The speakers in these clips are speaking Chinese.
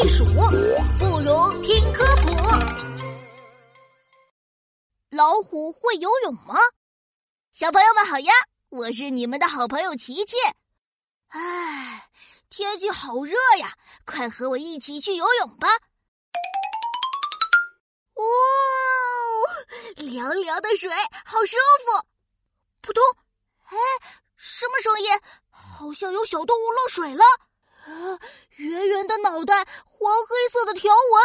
避暑，不如听科普。老虎会游泳吗？小朋友们好呀，我是你们的好朋友琪琪。唉，天气好热呀，快和我一起去游泳吧！哦，凉凉的水，好舒服。扑通，哎，什么声音？好像有小动物落水了。啊，圆圆的脑袋，黄黑色的条纹。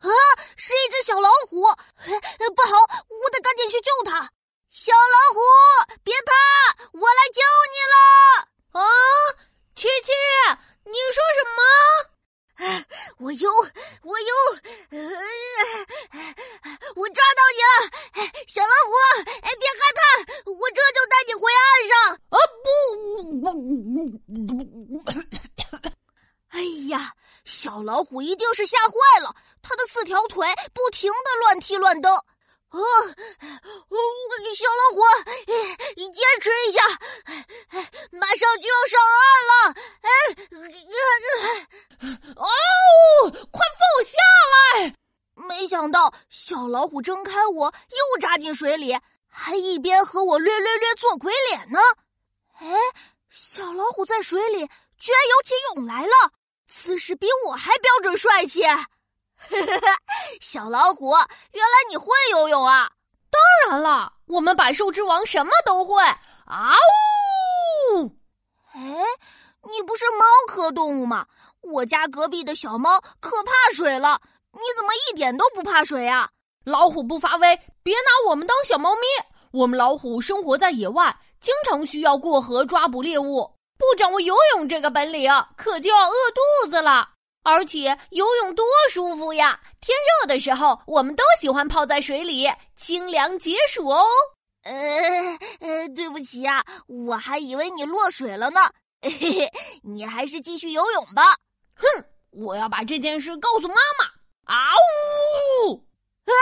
啊，是一只小老虎。不好，我得赶紧去救它。小老虎，别怕，我来救你了。啊，琪琪，你说什么？我游，我游，我抓到你了，小老虎！哎，别害怕，我这就带你回岸上。啊，不，不不，不，不，哎呀，小老虎一定是吓坏了，它的四条腿不停的乱踢乱蹬。哦，小老虎，你坚持一下，马上就要上岸了！哎，哦，快放我下来！没想到小老虎睁开我，又扎进水里，还一边和我略略略做鬼脸呢。哎，小老虎在水里居然游起泳来了，此时比我还标准帅气。小老虎，原来你会游泳啊！当然了，我们百兽之王什么都会。啊呜！哎，你不是猫科动物吗？我家隔壁的小猫可怕水了，你怎么一点都不怕水啊？老虎不发威，别拿我们当小猫咪。我们老虎生活在野外，经常需要过河抓捕猎物，不掌握游泳这个本领，可就要饿肚子了。而且游泳多舒服呀！天热的时候，我们都喜欢泡在水里，清凉解暑哦。呃呃，对不起呀，我还以为你落水了呢。嘿嘿，你还是继续游泳吧。哼，我要把这件事告诉妈妈。啊呜！哎，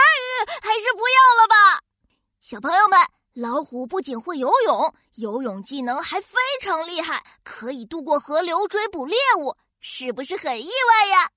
还是不要了吧。小朋友们，老虎不仅会游泳，游泳技能还非常厉害，可以渡过河流追捕猎物。是不是很意外呀？